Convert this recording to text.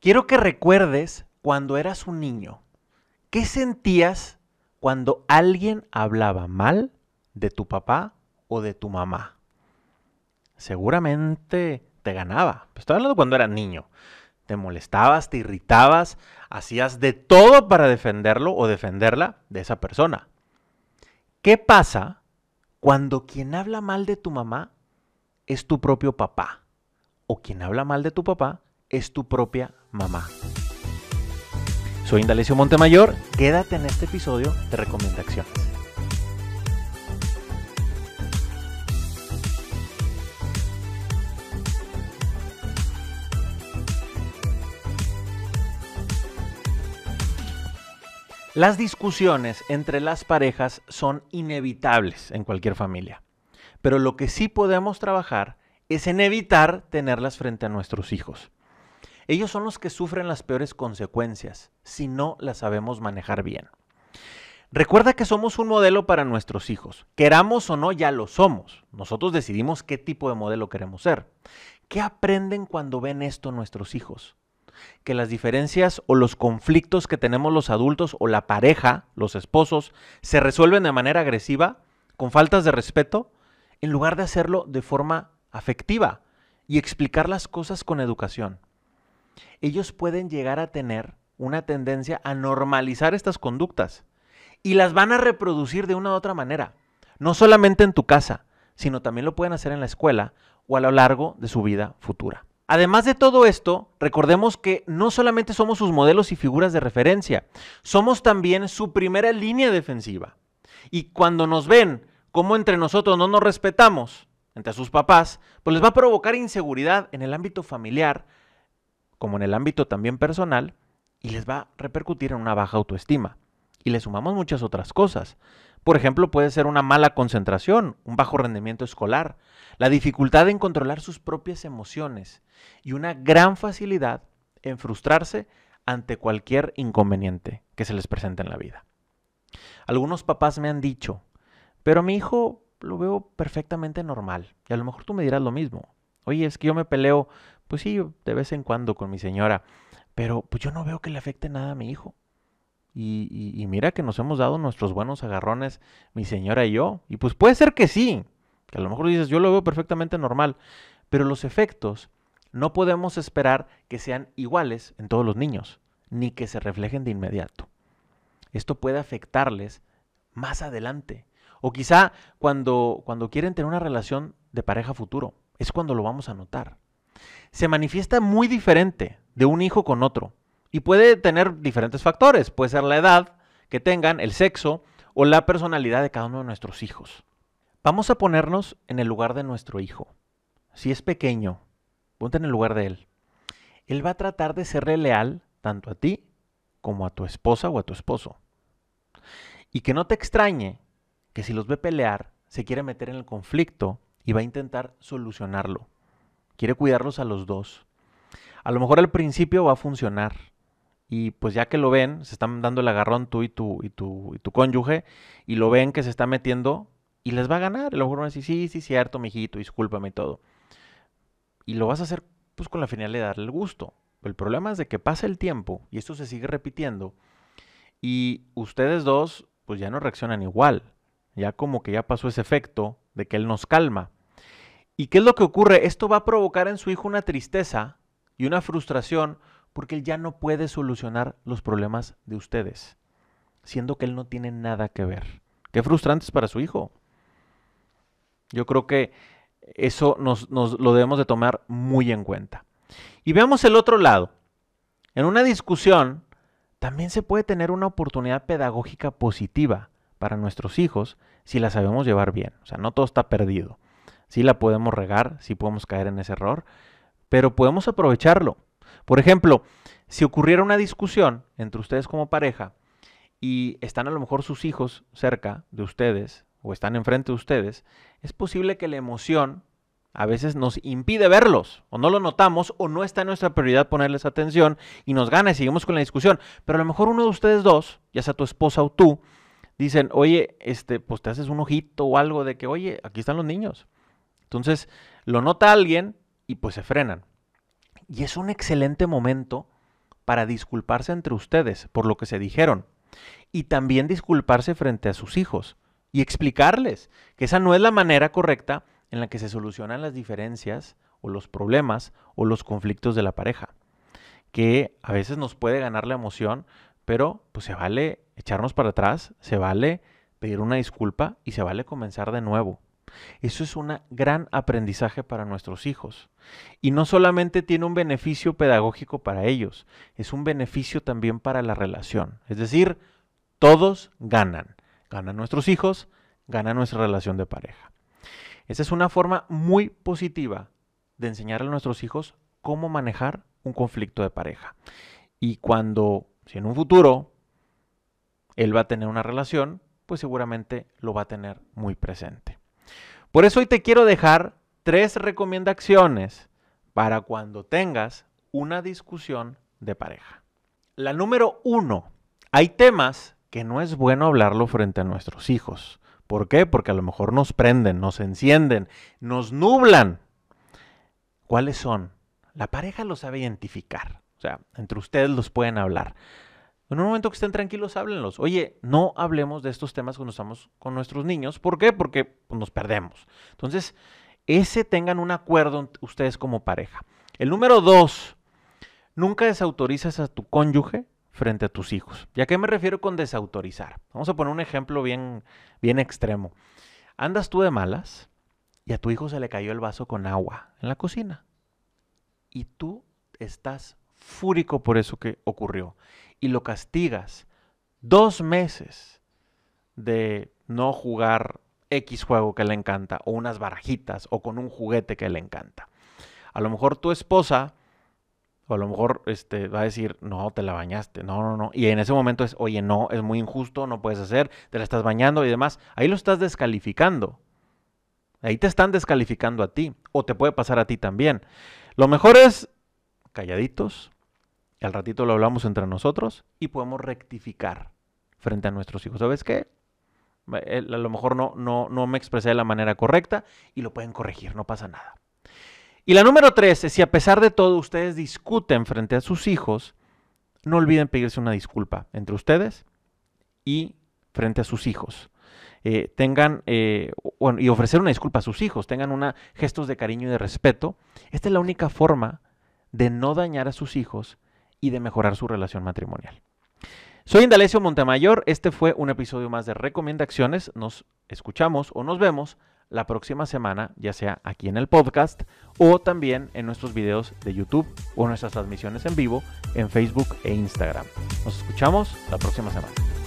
Quiero que recuerdes cuando eras un niño. ¿Qué sentías cuando alguien hablaba mal de tu papá o de tu mamá? Seguramente te ganaba. Estoy hablando cuando eras niño. Te molestabas, te irritabas, hacías de todo para defenderlo o defenderla de esa persona. ¿Qué pasa cuando quien habla mal de tu mamá es tu propio papá? O quien habla mal de tu papá es tu propia mamá. Soy Indalecio Montemayor, quédate en este episodio de recomendaciones. Las discusiones entre las parejas son inevitables en cualquier familia, pero lo que sí podemos trabajar es en evitar tenerlas frente a nuestros hijos. Ellos son los que sufren las peores consecuencias si no las sabemos manejar bien. Recuerda que somos un modelo para nuestros hijos. Queramos o no, ya lo somos. Nosotros decidimos qué tipo de modelo queremos ser. ¿Qué aprenden cuando ven esto nuestros hijos? Que las diferencias o los conflictos que tenemos los adultos o la pareja, los esposos, se resuelven de manera agresiva, con faltas de respeto, en lugar de hacerlo de forma afectiva y explicar las cosas con educación ellos pueden llegar a tener una tendencia a normalizar estas conductas y las van a reproducir de una u otra manera, no solamente en tu casa, sino también lo pueden hacer en la escuela o a lo largo de su vida futura. Además de todo esto, recordemos que no solamente somos sus modelos y figuras de referencia, somos también su primera línea defensiva. Y cuando nos ven como entre nosotros no nos respetamos, entre sus papás, pues les va a provocar inseguridad en el ámbito familiar, como en el ámbito también personal, y les va a repercutir en una baja autoestima. Y le sumamos muchas otras cosas. Por ejemplo, puede ser una mala concentración, un bajo rendimiento escolar, la dificultad en controlar sus propias emociones y una gran facilidad en frustrarse ante cualquier inconveniente que se les presente en la vida. Algunos papás me han dicho, pero mi hijo lo veo perfectamente normal. Y a lo mejor tú me dirás lo mismo. Oye, es que yo me peleo pues sí, de vez en cuando con mi señora, pero pues yo no veo que le afecte nada a mi hijo. Y, mira que nos hemos dado nuestros buenos agarrones, mi señora y yo. Y pues puede ser que sí, que a lo mejor dices, yo lo veo perfectamente normal, pero los efectos no podemos esperar que sean iguales en todos los niños, ni que se reflejen de inmediato. Esto puede afectarles más adelante. O quizá cuando, cuando quieren tener una relación de pareja futuro, es cuando lo vamos a notar se manifiesta muy diferente de un hijo con otro. Y puede tener diferentes factores. Puede ser la edad que tengan, el sexo o la personalidad de cada uno de nuestros hijos. Vamos a ponernos en el lugar de nuestro hijo. Si es pequeño, ponte en el lugar de él. Él va a tratar de serle leal tanto a ti como a tu esposa o a tu esposo. Y que no te extrañe que si los ve pelear, se quiere meter en el conflicto y va a intentar solucionarlo. Quiere cuidarlos a los dos. A lo mejor al principio va a funcionar. Y pues ya que lo ven, se están dando el agarrón tú y tu, y tu, y tu cónyuge, y lo ven que se está metiendo, y les va a ganar. A lo mejor van a decir, sí, sí, cierto, mijito, discúlpame y todo. Y lo vas a hacer pues con la finalidad de darle el gusto. El problema es de que pasa el tiempo y esto se sigue repitiendo y ustedes dos pues ya no reaccionan igual. Ya como que ya pasó ese efecto de que él nos calma. ¿Y qué es lo que ocurre? Esto va a provocar en su hijo una tristeza y una frustración porque él ya no puede solucionar los problemas de ustedes, siendo que él no tiene nada que ver. Qué frustrante es para su hijo. Yo creo que eso nos, lo debemos de tomar muy en cuenta. Y veamos el otro lado. En una discusión también se puede tener una oportunidad pedagógica positiva para nuestros hijos si la sabemos llevar bien. O sea, no todo está perdido sí la podemos regar, sí podemos caer en ese error, pero podemos aprovecharlo. Por ejemplo, si ocurriera una discusión entre ustedes como pareja y están a lo mejor sus hijos cerca de ustedes o están enfrente de ustedes, es posible que la emoción a veces nos impide verlos, o no lo notamos, o no está en nuestra prioridad ponerles atención y nos gana y seguimos con la discusión. Pero a lo mejor uno de ustedes dos, ya sea tu esposa o tú, dicen, oye, este, pues te haces un ojito o algo de que, oye, aquí están los niños. Entonces, lo nota alguien y pues se frenan. Y es un excelente momento para disculparse entre ustedes por lo que se dijeron y también disculparse frente a sus hijos y explicarles que esa no es la manera correcta en la que se solucionan las diferencias o los problemas o los conflictos de la pareja. Que a veces nos puede ganar la emoción, pero pues se vale echarnos para atrás, se vale pedir una disculpa y se vale comenzar de nuevo. Eso es un gran aprendizaje para nuestros hijos. Y no solamente tiene un beneficio pedagógico para ellos, es un beneficio también para la relación. Es decir, todos ganan. Ganan nuestros hijos, gana nuestra relación de pareja. Esa es una forma muy positiva de enseñarle a nuestros hijos cómo manejar un conflicto de pareja. Y cuando, si en un futuro él va a tener una relación, pues seguramente lo va a tener muy presente. Por eso hoy te quiero dejar tres recomendaciones para cuando tengas una discusión de pareja. La número uno, hay temas que no es bueno hablarlo frente a nuestros hijos. ¿Por qué? Porque a lo mejor nos prenden, nos encienden, nos nublan. ¿Cuáles son? La pareja lo sabe identificar. O sea, entre ustedes los pueden hablar. En un momento que estén tranquilos, háblenlos. Oye, no hablemos de estos temas cuando estamos con nuestros niños. ¿Por qué? Porque pues, nos perdemos. Entonces, ese tengan un acuerdo ustedes como pareja. El número dos, nunca desautorizas a tu cónyuge frente a tus hijos. ¿Y a qué me refiero con desautorizar? Vamos a poner un ejemplo bien, bien extremo. Andas tú de malas y a tu hijo se le cayó el vaso con agua en la cocina. Y tú estás fúrico por eso que ocurrió y lo castigas dos meses de no jugar X juego que le encanta, o unas barajitas, o con un juguete que le encanta. A lo mejor tu esposa, o a lo mejor este, va a decir, no, te la bañaste, no, no, no. Y en ese momento es, oye, no, es muy injusto, no puedes hacer, te la estás bañando y demás. Ahí lo estás descalificando. Ahí te están descalificando a ti, o te puede pasar a ti también. Lo mejor es calladitos, al ratito lo hablamos entre nosotros y podemos rectificar frente a nuestros hijos. ¿Sabes qué? A lo mejor no, no, no me expresé de la manera correcta y lo pueden corregir, no pasa nada. Y la número tres es si a pesar de todo ustedes discuten frente a sus hijos, no olviden pedirse una disculpa entre ustedes y frente a sus hijos. Eh, tengan eh, y ofrecer una disculpa a sus hijos, tengan una, gestos de cariño y de respeto. Esta es la única forma de no dañar a sus hijos y de mejorar su relación matrimonial. Soy Indalecio Montemayor, este fue un episodio más de Recomendaciones, nos escuchamos o nos vemos la próxima semana, ya sea aquí en el podcast o también en nuestros videos de YouTube o nuestras transmisiones en vivo en Facebook e Instagram. Nos escuchamos la próxima semana.